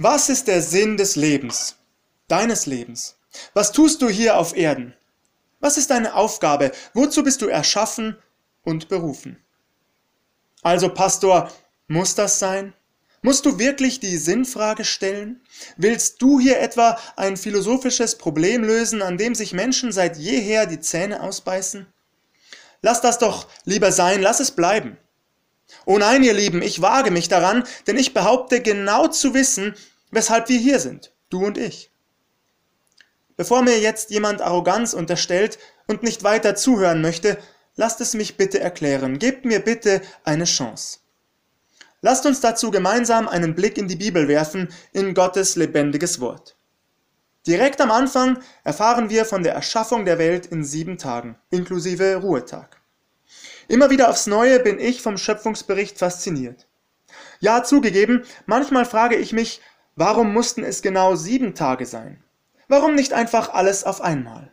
Was ist der Sinn des Lebens, deines Lebens? Was tust du hier auf Erden? Was ist deine Aufgabe? Wozu bist du erschaffen und berufen? Also, Pastor, muss das sein? Musst du wirklich die Sinnfrage stellen? Willst du hier etwa ein philosophisches Problem lösen, an dem sich Menschen seit jeher die Zähne ausbeißen? Lass das doch lieber sein, lass es bleiben. Oh nein, ihr Lieben, ich wage mich daran, denn ich behaupte genau zu wissen, weshalb wir hier sind, du und ich. Bevor mir jetzt jemand Arroganz unterstellt und nicht weiter zuhören möchte, lasst es mich bitte erklären, gebt mir bitte eine Chance. Lasst uns dazu gemeinsam einen Blick in die Bibel werfen, in Gottes lebendiges Wort. Direkt am Anfang erfahren wir von der Erschaffung der Welt in sieben Tagen, inklusive Ruhetag. Immer wieder aufs Neue bin ich vom Schöpfungsbericht fasziniert. Ja, zugegeben, manchmal frage ich mich, warum mussten es genau sieben Tage sein? Warum nicht einfach alles auf einmal?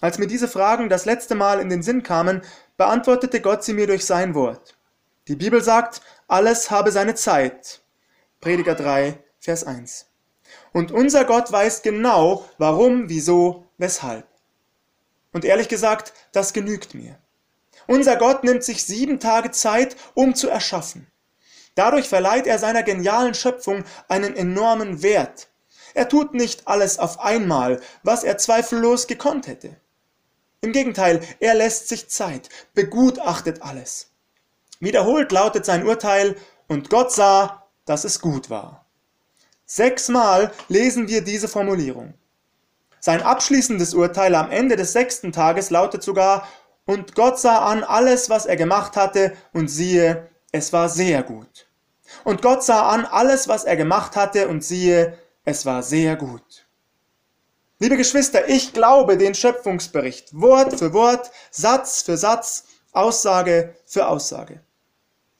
Als mir diese Fragen das letzte Mal in den Sinn kamen, beantwortete Gott sie mir durch sein Wort. Die Bibel sagt, alles habe seine Zeit. Prediger 3, Vers 1. Und unser Gott weiß genau, warum, wieso, weshalb. Und ehrlich gesagt, das genügt mir. Unser Gott nimmt sich sieben Tage Zeit, um zu erschaffen. Dadurch verleiht er seiner genialen Schöpfung einen enormen Wert. Er tut nicht alles auf einmal, was er zweifellos gekonnt hätte. Im Gegenteil, er lässt sich Zeit, begutachtet alles. Wiederholt lautet sein Urteil, und Gott sah, dass es gut war. Sechsmal lesen wir diese Formulierung. Sein abschließendes Urteil am Ende des sechsten Tages lautet sogar, und Gott sah an alles, was er gemacht hatte, und siehe, es war sehr gut. Und Gott sah an alles, was er gemacht hatte, und siehe, es war sehr gut. Liebe Geschwister, ich glaube den Schöpfungsbericht, Wort für Wort, Satz für Satz, Aussage für Aussage.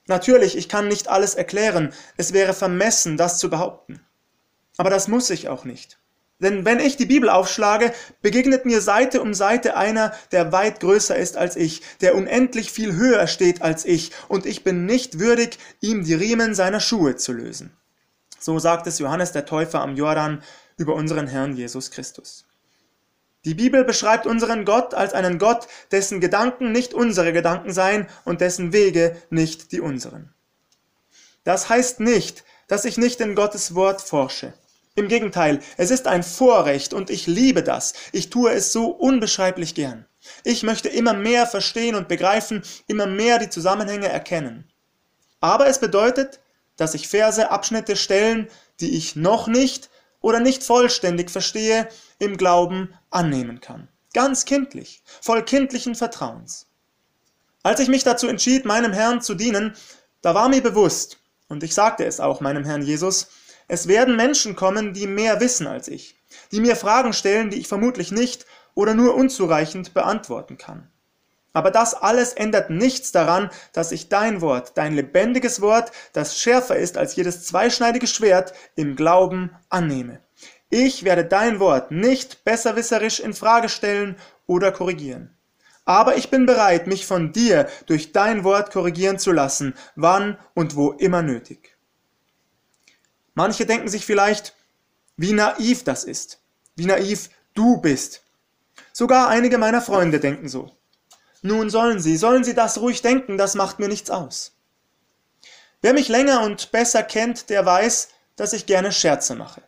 Natürlich, ich kann nicht alles erklären, es wäre vermessen, das zu behaupten. Aber das muss ich auch nicht. Denn wenn ich die Bibel aufschlage, begegnet mir Seite um Seite einer, der weit größer ist als ich, der unendlich viel höher steht als ich, und ich bin nicht würdig, ihm die Riemen seiner Schuhe zu lösen. So sagt es Johannes der Täufer am Jordan über unseren Herrn Jesus Christus. Die Bibel beschreibt unseren Gott als einen Gott, dessen Gedanken nicht unsere Gedanken seien und dessen Wege nicht die unseren. Das heißt nicht, dass ich nicht in Gottes Wort forsche. Im Gegenteil, es ist ein Vorrecht und ich liebe das. Ich tue es so unbeschreiblich gern. Ich möchte immer mehr verstehen und begreifen, immer mehr die Zusammenhänge erkennen. Aber es bedeutet, dass ich Verse, Abschnitte, Stellen, die ich noch nicht oder nicht vollständig verstehe, im Glauben annehmen kann. Ganz kindlich, voll kindlichen Vertrauens. Als ich mich dazu entschied, meinem Herrn zu dienen, da war mir bewusst, und ich sagte es auch meinem Herrn Jesus, es werden Menschen kommen, die mehr wissen als ich, die mir Fragen stellen, die ich vermutlich nicht oder nur unzureichend beantworten kann. Aber das alles ändert nichts daran, dass ich dein Wort, dein lebendiges Wort, das schärfer ist als jedes zweischneidige Schwert, im Glauben annehme. Ich werde dein Wort nicht besserwisserisch in Frage stellen oder korrigieren. Aber ich bin bereit, mich von dir durch dein Wort korrigieren zu lassen, wann und wo immer nötig. Manche denken sich vielleicht, wie naiv das ist, wie naiv du bist. Sogar einige meiner Freunde denken so. Nun sollen sie, sollen sie das ruhig denken, das macht mir nichts aus. Wer mich länger und besser kennt, der weiß, dass ich gerne Scherze mache.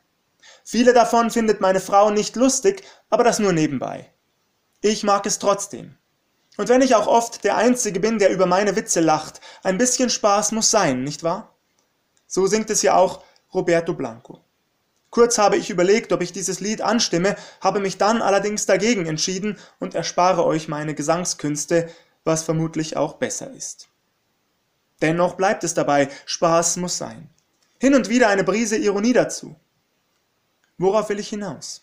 Viele davon findet meine Frau nicht lustig, aber das nur nebenbei. Ich mag es trotzdem. Und wenn ich auch oft der Einzige bin, der über meine Witze lacht, ein bisschen Spaß muss sein, nicht wahr? So singt es ja auch Roberto Blanco. Kurz habe ich überlegt, ob ich dieses Lied anstimme, habe mich dann allerdings dagegen entschieden und erspare euch meine Gesangskünste, was vermutlich auch besser ist. Dennoch bleibt es dabei, Spaß muss sein. Hin und wieder eine Brise Ironie dazu. Worauf will ich hinaus?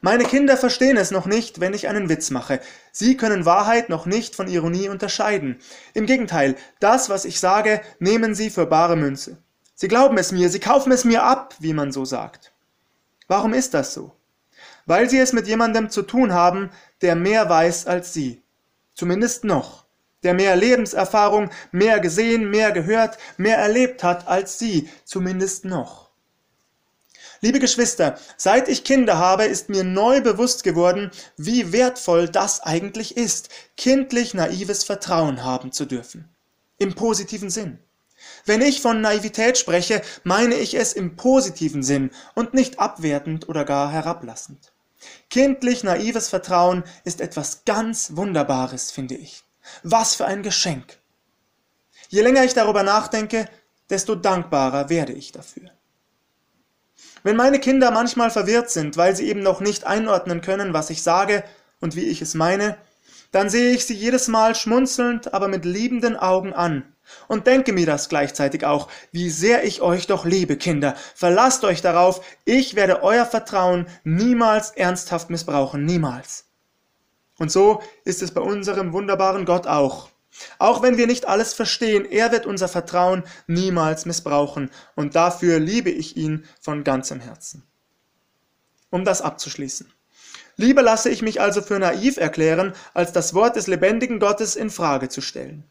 Meine Kinder verstehen es noch nicht, wenn ich einen Witz mache. Sie können Wahrheit noch nicht von Ironie unterscheiden. Im Gegenteil, das, was ich sage, nehmen sie für bare Münze. Sie glauben es mir, sie kaufen es mir ab, wie man so sagt. Warum ist das so? Weil sie es mit jemandem zu tun haben, der mehr weiß als sie. Zumindest noch. Der mehr Lebenserfahrung, mehr gesehen, mehr gehört, mehr erlebt hat als sie. Zumindest noch. Liebe Geschwister, seit ich Kinder habe, ist mir neu bewusst geworden, wie wertvoll das eigentlich ist, kindlich naives Vertrauen haben zu dürfen. Im positiven Sinn. Wenn ich von Naivität spreche, meine ich es im positiven Sinn und nicht abwertend oder gar herablassend. Kindlich naives Vertrauen ist etwas ganz Wunderbares, finde ich. Was für ein Geschenk. Je länger ich darüber nachdenke, desto dankbarer werde ich dafür. Wenn meine Kinder manchmal verwirrt sind, weil sie eben noch nicht einordnen können, was ich sage und wie ich es meine, dann sehe ich sie jedes Mal schmunzelnd, aber mit liebenden Augen an und denke mir das gleichzeitig auch, wie sehr ich euch doch liebe, Kinder. Verlasst euch darauf, ich werde euer Vertrauen niemals ernsthaft missbrauchen, niemals. Und so ist es bei unserem wunderbaren Gott auch. Auch wenn wir nicht alles verstehen, er wird unser Vertrauen niemals missbrauchen, und dafür liebe ich ihn von ganzem Herzen. Um das abzuschließen. Lieber lasse ich mich also für naiv erklären, als das Wort des lebendigen Gottes in Frage zu stellen.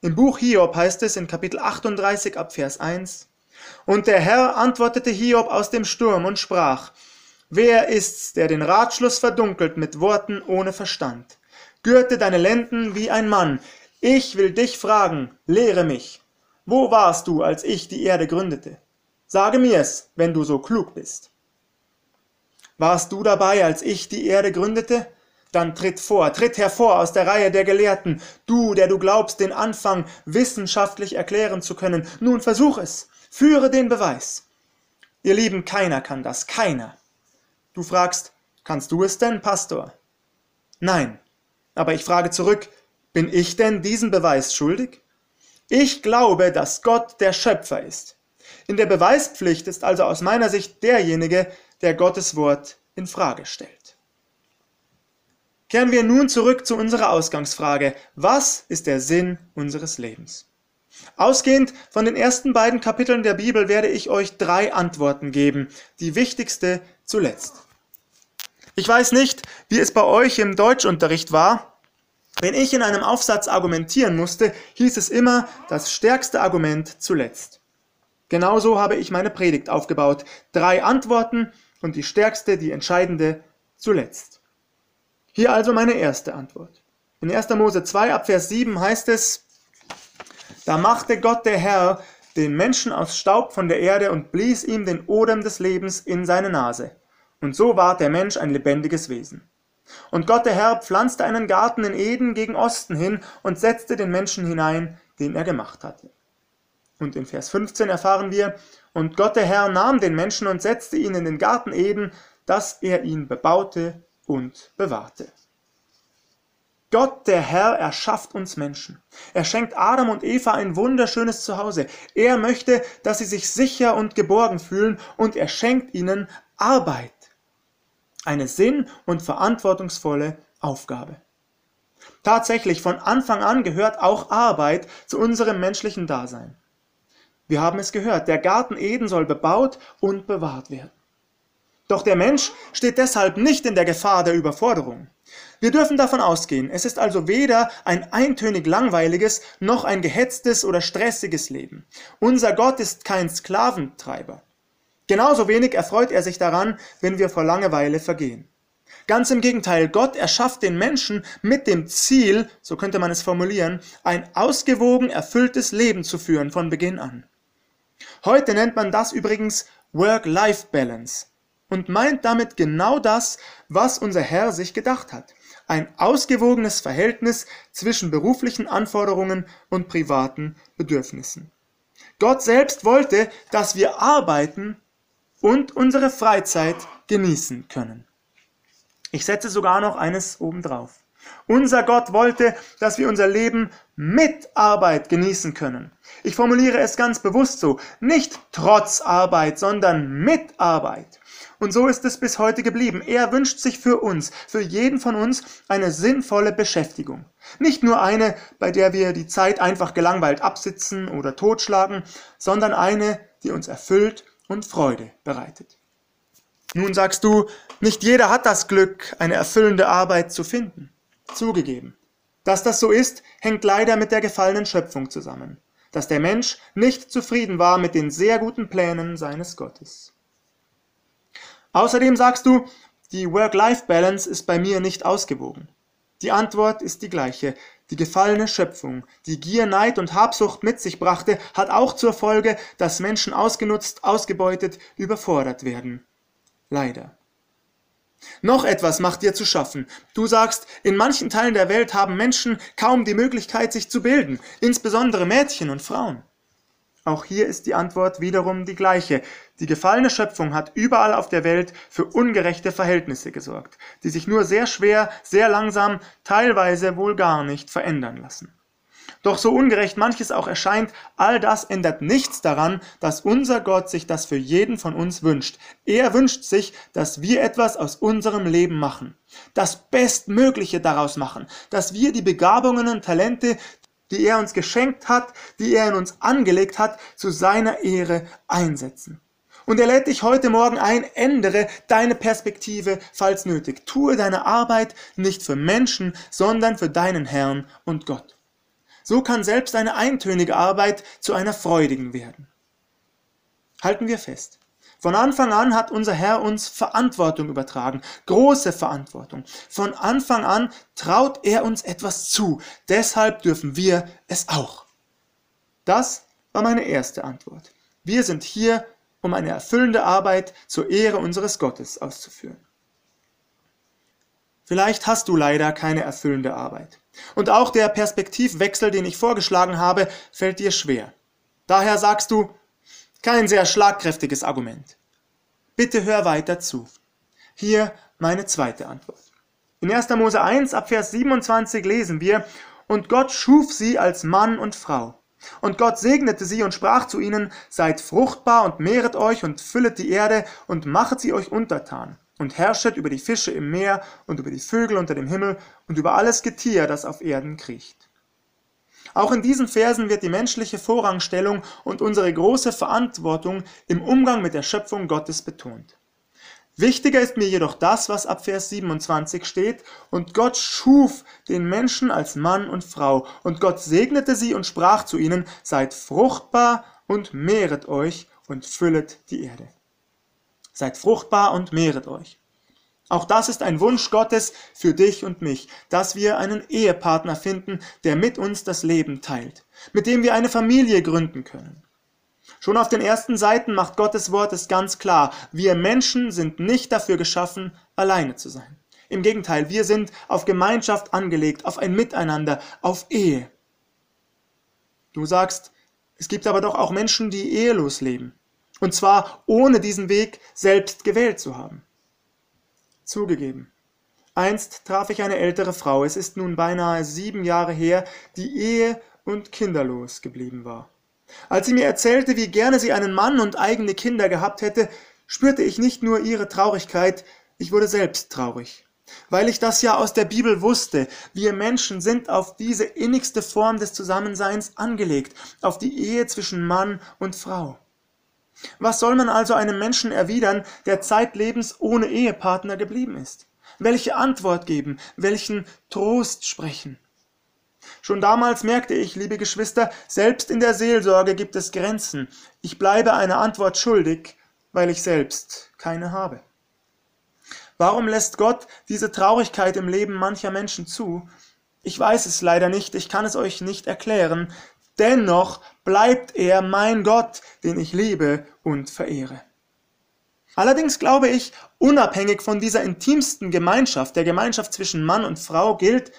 Im Buch Hiob heißt es in Kapitel 38 ab Vers 1, Und der Herr antwortete Hiob aus dem Sturm und sprach, Wer ist's, der den Ratschluss verdunkelt mit Worten ohne Verstand? Gürte deine Lenden wie ein Mann. Ich will dich fragen, lehre mich. Wo warst du, als ich die Erde gründete? Sage mir's, wenn du so klug bist. Warst du dabei, als ich die Erde gründete? Dann tritt vor, tritt hervor aus der Reihe der Gelehrten, du, der du glaubst, den Anfang wissenschaftlich erklären zu können. Nun versuch es, führe den Beweis. Ihr Lieben, keiner kann das, keiner. Du fragst, kannst du es denn, Pastor? Nein, aber ich frage zurück, bin ich denn diesen Beweis schuldig? Ich glaube, dass Gott der Schöpfer ist. In der Beweispflicht ist also aus meiner Sicht derjenige, der Gottes Wort in Frage stellt. Kehren wir nun zurück zu unserer Ausgangsfrage. Was ist der Sinn unseres Lebens? Ausgehend von den ersten beiden Kapiteln der Bibel werde ich euch drei Antworten geben, die wichtigste zuletzt. Ich weiß nicht, wie es bei euch im Deutschunterricht war. Wenn ich in einem Aufsatz argumentieren musste, hieß es immer das stärkste Argument zuletzt. Genauso habe ich meine Predigt aufgebaut. Drei Antworten und die stärkste, die entscheidende zuletzt. Hier also meine erste Antwort. In 1. Mose 2 ab Vers 7 heißt es, da machte Gott der Herr den Menschen aus Staub von der Erde und blies ihm den Odem des Lebens in seine Nase. Und so ward der Mensch ein lebendiges Wesen. Und Gott der Herr pflanzte einen Garten in Eden gegen Osten hin und setzte den Menschen hinein, den er gemacht hatte. Und in Vers 15 erfahren wir, und Gott der Herr nahm den Menschen und setzte ihn in den Garten Eden, dass er ihn bebaute und bewahrte. Gott, der Herr, erschafft uns Menschen. Er schenkt Adam und Eva ein wunderschönes Zuhause. Er möchte, dass sie sich sicher und geborgen fühlen und er schenkt ihnen Arbeit. Eine sinn- und verantwortungsvolle Aufgabe. Tatsächlich, von Anfang an gehört auch Arbeit zu unserem menschlichen Dasein. Wir haben es gehört, der Garten Eden soll bebaut und bewahrt werden. Doch der Mensch steht deshalb nicht in der Gefahr der Überforderung. Wir dürfen davon ausgehen, es ist also weder ein eintönig langweiliges noch ein gehetztes oder stressiges Leben. Unser Gott ist kein Sklaventreiber. Genauso wenig erfreut er sich daran, wenn wir vor Langeweile vergehen. Ganz im Gegenteil, Gott erschafft den Menschen mit dem Ziel, so könnte man es formulieren, ein ausgewogen erfülltes Leben zu führen von Beginn an. Heute nennt man das übrigens Work-Life-Balance und meint damit genau das, was unser Herr sich gedacht hat. Ein ausgewogenes Verhältnis zwischen beruflichen Anforderungen und privaten Bedürfnissen. Gott selbst wollte, dass wir arbeiten und unsere Freizeit genießen können. Ich setze sogar noch eines obendrauf. Unser Gott wollte, dass wir unser Leben mit Arbeit genießen können. Ich formuliere es ganz bewusst so, nicht trotz Arbeit, sondern mit Arbeit. Und so ist es bis heute geblieben. Er wünscht sich für uns, für jeden von uns, eine sinnvolle Beschäftigung. Nicht nur eine, bei der wir die Zeit einfach gelangweilt absitzen oder totschlagen, sondern eine, die uns erfüllt und Freude bereitet. Nun sagst du, nicht jeder hat das Glück, eine erfüllende Arbeit zu finden. Zugegeben. Dass das so ist, hängt leider mit der gefallenen Schöpfung zusammen, dass der Mensch nicht zufrieden war mit den sehr guten Plänen seines Gottes. Außerdem sagst du, die Work-Life-Balance ist bei mir nicht ausgewogen. Die Antwort ist die gleiche. Die gefallene Schöpfung, die Gier, Neid und Habsucht mit sich brachte, hat auch zur Folge, dass Menschen ausgenutzt, ausgebeutet, überfordert werden. Leider. Noch etwas macht dir zu schaffen. Du sagst, in manchen Teilen der Welt haben Menschen kaum die Möglichkeit, sich zu bilden, insbesondere Mädchen und Frauen. Auch hier ist die Antwort wiederum die gleiche. Die gefallene Schöpfung hat überall auf der Welt für ungerechte Verhältnisse gesorgt, die sich nur sehr schwer, sehr langsam, teilweise wohl gar nicht verändern lassen. Doch so ungerecht manches auch erscheint, all das ändert nichts daran, dass unser Gott sich das für jeden von uns wünscht. Er wünscht sich, dass wir etwas aus unserem Leben machen, das Bestmögliche daraus machen, dass wir die Begabungen und Talente, die er uns geschenkt hat, die er in uns angelegt hat, zu seiner Ehre einsetzen. Und er lädt dich heute Morgen ein, ändere deine Perspektive, falls nötig. Tue deine Arbeit nicht für Menschen, sondern für deinen Herrn und Gott. So kann selbst eine eintönige Arbeit zu einer freudigen werden. Halten wir fest. Von Anfang an hat unser Herr uns Verantwortung übertragen, große Verantwortung. Von Anfang an traut er uns etwas zu, deshalb dürfen wir es auch. Das war meine erste Antwort. Wir sind hier, um eine erfüllende Arbeit zur Ehre unseres Gottes auszuführen. Vielleicht hast du leider keine erfüllende Arbeit. Und auch der Perspektivwechsel, den ich vorgeschlagen habe, fällt dir schwer. Daher sagst du, kein sehr schlagkräftiges Argument. Bitte hör weiter zu. Hier meine zweite Antwort. In 1. Mose 1 ab Vers 27 lesen wir, und Gott schuf sie als Mann und Frau. Und Gott segnete sie und sprach zu ihnen, seid fruchtbar und mehret euch und füllet die Erde und machet sie euch untertan und herrschet über die Fische im Meer und über die Vögel unter dem Himmel und über alles Getier, das auf Erden kriecht. Auch in diesen Versen wird die menschliche Vorrangstellung und unsere große Verantwortung im Umgang mit der Schöpfung Gottes betont. Wichtiger ist mir jedoch das, was ab Vers 27 steht, und Gott schuf den Menschen als Mann und Frau, und Gott segnete sie und sprach zu ihnen, seid fruchtbar und mehret euch und füllet die Erde. Seid fruchtbar und mehret euch. Auch das ist ein Wunsch Gottes für dich und mich, dass wir einen Ehepartner finden, der mit uns das Leben teilt, mit dem wir eine Familie gründen können. Schon auf den ersten Seiten macht Gottes Wort es ganz klar, wir Menschen sind nicht dafür geschaffen, alleine zu sein. Im Gegenteil, wir sind auf Gemeinschaft angelegt, auf ein Miteinander, auf Ehe. Du sagst, es gibt aber doch auch Menschen, die ehelos leben, und zwar ohne diesen Weg selbst gewählt zu haben. Zugegeben. Einst traf ich eine ältere Frau, es ist nun beinahe sieben Jahre her, die ehe- und kinderlos geblieben war. Als sie mir erzählte, wie gerne sie einen Mann und eigene Kinder gehabt hätte, spürte ich nicht nur ihre Traurigkeit, ich wurde selbst traurig. Weil ich das ja aus der Bibel wusste, wir Menschen sind auf diese innigste Form des Zusammenseins angelegt, auf die Ehe zwischen Mann und Frau. Was soll man also einem Menschen erwidern, der zeitlebens ohne Ehepartner geblieben ist? Welche Antwort geben? Welchen Trost sprechen? Schon damals merkte ich, liebe Geschwister, selbst in der Seelsorge gibt es Grenzen. Ich bleibe eine Antwort schuldig, weil ich selbst keine habe. Warum lässt Gott diese Traurigkeit im Leben mancher Menschen zu? Ich weiß es leider nicht, ich kann es euch nicht erklären, Dennoch bleibt er mein Gott, den ich liebe und verehre. Allerdings glaube ich, unabhängig von dieser intimsten Gemeinschaft, der Gemeinschaft zwischen Mann und Frau, gilt,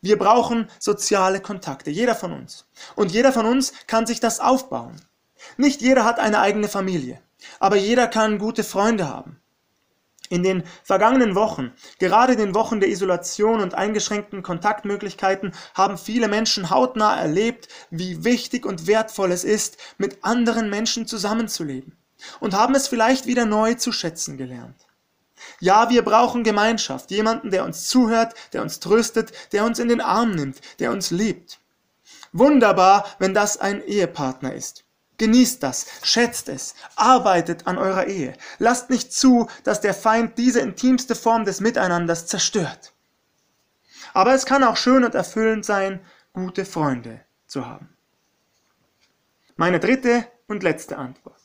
wir brauchen soziale Kontakte, jeder von uns. Und jeder von uns kann sich das aufbauen. Nicht jeder hat eine eigene Familie, aber jeder kann gute Freunde haben. In den vergangenen Wochen, gerade den Wochen der Isolation und eingeschränkten Kontaktmöglichkeiten, haben viele Menschen hautnah erlebt, wie wichtig und wertvoll es ist, mit anderen Menschen zusammenzuleben und haben es vielleicht wieder neu zu schätzen gelernt. Ja, wir brauchen Gemeinschaft, jemanden, der uns zuhört, der uns tröstet, der uns in den Arm nimmt, der uns liebt. Wunderbar, wenn das ein Ehepartner ist. Genießt das, schätzt es, arbeitet an eurer Ehe. Lasst nicht zu, dass der Feind diese intimste Form des Miteinanders zerstört. Aber es kann auch schön und erfüllend sein, gute Freunde zu haben. Meine dritte und letzte Antwort.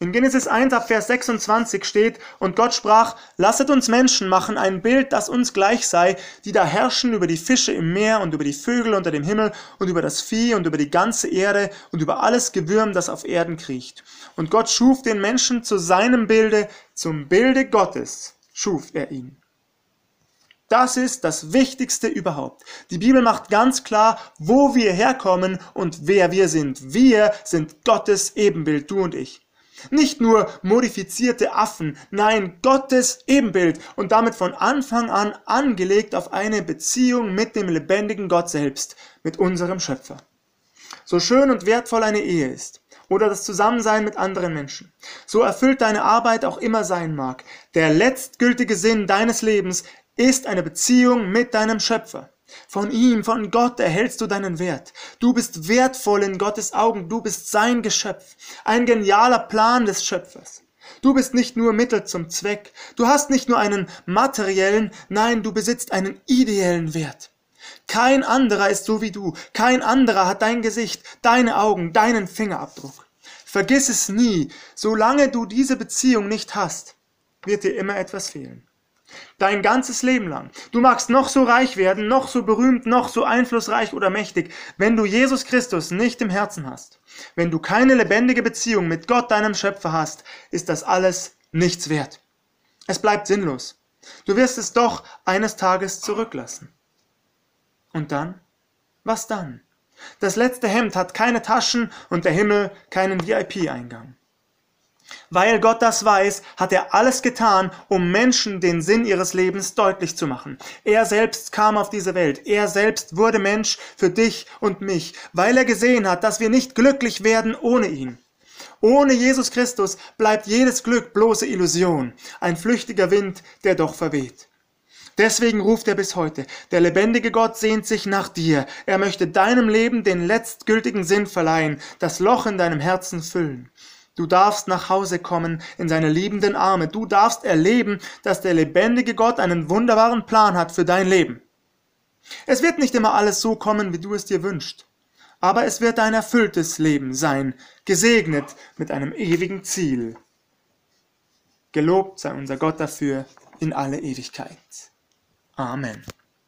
In Genesis 1 ab Vers 26 steht, und Gott sprach, lasset uns Menschen machen ein Bild, das uns gleich sei, die da herrschen über die Fische im Meer und über die Vögel unter dem Himmel und über das Vieh und über die ganze Erde und über alles Gewürm, das auf Erden kriecht. Und Gott schuf den Menschen zu seinem Bilde, zum Bilde Gottes schuf er ihn. Das ist das Wichtigste überhaupt. Die Bibel macht ganz klar, wo wir herkommen und wer wir sind. Wir sind Gottes Ebenbild, du und ich. Nicht nur modifizierte Affen, nein, Gottes Ebenbild und damit von Anfang an angelegt auf eine Beziehung mit dem lebendigen Gott selbst, mit unserem Schöpfer. So schön und wertvoll eine Ehe ist oder das Zusammensein mit anderen Menschen, so erfüllt deine Arbeit auch immer sein mag, der letztgültige Sinn deines Lebens ist eine Beziehung mit deinem Schöpfer. Von ihm, von Gott erhältst du deinen Wert. Du bist wertvoll in Gottes Augen. Du bist sein Geschöpf. Ein genialer Plan des Schöpfers. Du bist nicht nur Mittel zum Zweck. Du hast nicht nur einen materiellen, nein, du besitzt einen ideellen Wert. Kein anderer ist so wie du. Kein anderer hat dein Gesicht, deine Augen, deinen Fingerabdruck. Vergiss es nie. Solange du diese Beziehung nicht hast, wird dir immer etwas fehlen. Dein ganzes Leben lang. Du magst noch so reich werden, noch so berühmt, noch so einflussreich oder mächtig, wenn du Jesus Christus nicht im Herzen hast. Wenn du keine lebendige Beziehung mit Gott, deinem Schöpfer hast, ist das alles nichts wert. Es bleibt sinnlos. Du wirst es doch eines Tages zurücklassen. Und dann? Was dann? Das letzte Hemd hat keine Taschen und der Himmel keinen VIP-Eingang. Weil Gott das weiß, hat er alles getan, um Menschen den Sinn ihres Lebens deutlich zu machen. Er selbst kam auf diese Welt. Er selbst wurde Mensch für dich und mich, weil er gesehen hat, dass wir nicht glücklich werden ohne ihn. Ohne Jesus Christus bleibt jedes Glück bloße Illusion, ein flüchtiger Wind, der doch verweht. Deswegen ruft er bis heute, der lebendige Gott sehnt sich nach dir, er möchte deinem Leben den letztgültigen Sinn verleihen, das Loch in deinem Herzen füllen. Du darfst nach Hause kommen in seine liebenden Arme. Du darfst erleben, dass der lebendige Gott einen wunderbaren Plan hat für dein Leben. Es wird nicht immer alles so kommen, wie du es dir wünschst. Aber es wird ein erfülltes Leben sein, gesegnet mit einem ewigen Ziel. Gelobt sei unser Gott dafür in alle Ewigkeit. Amen.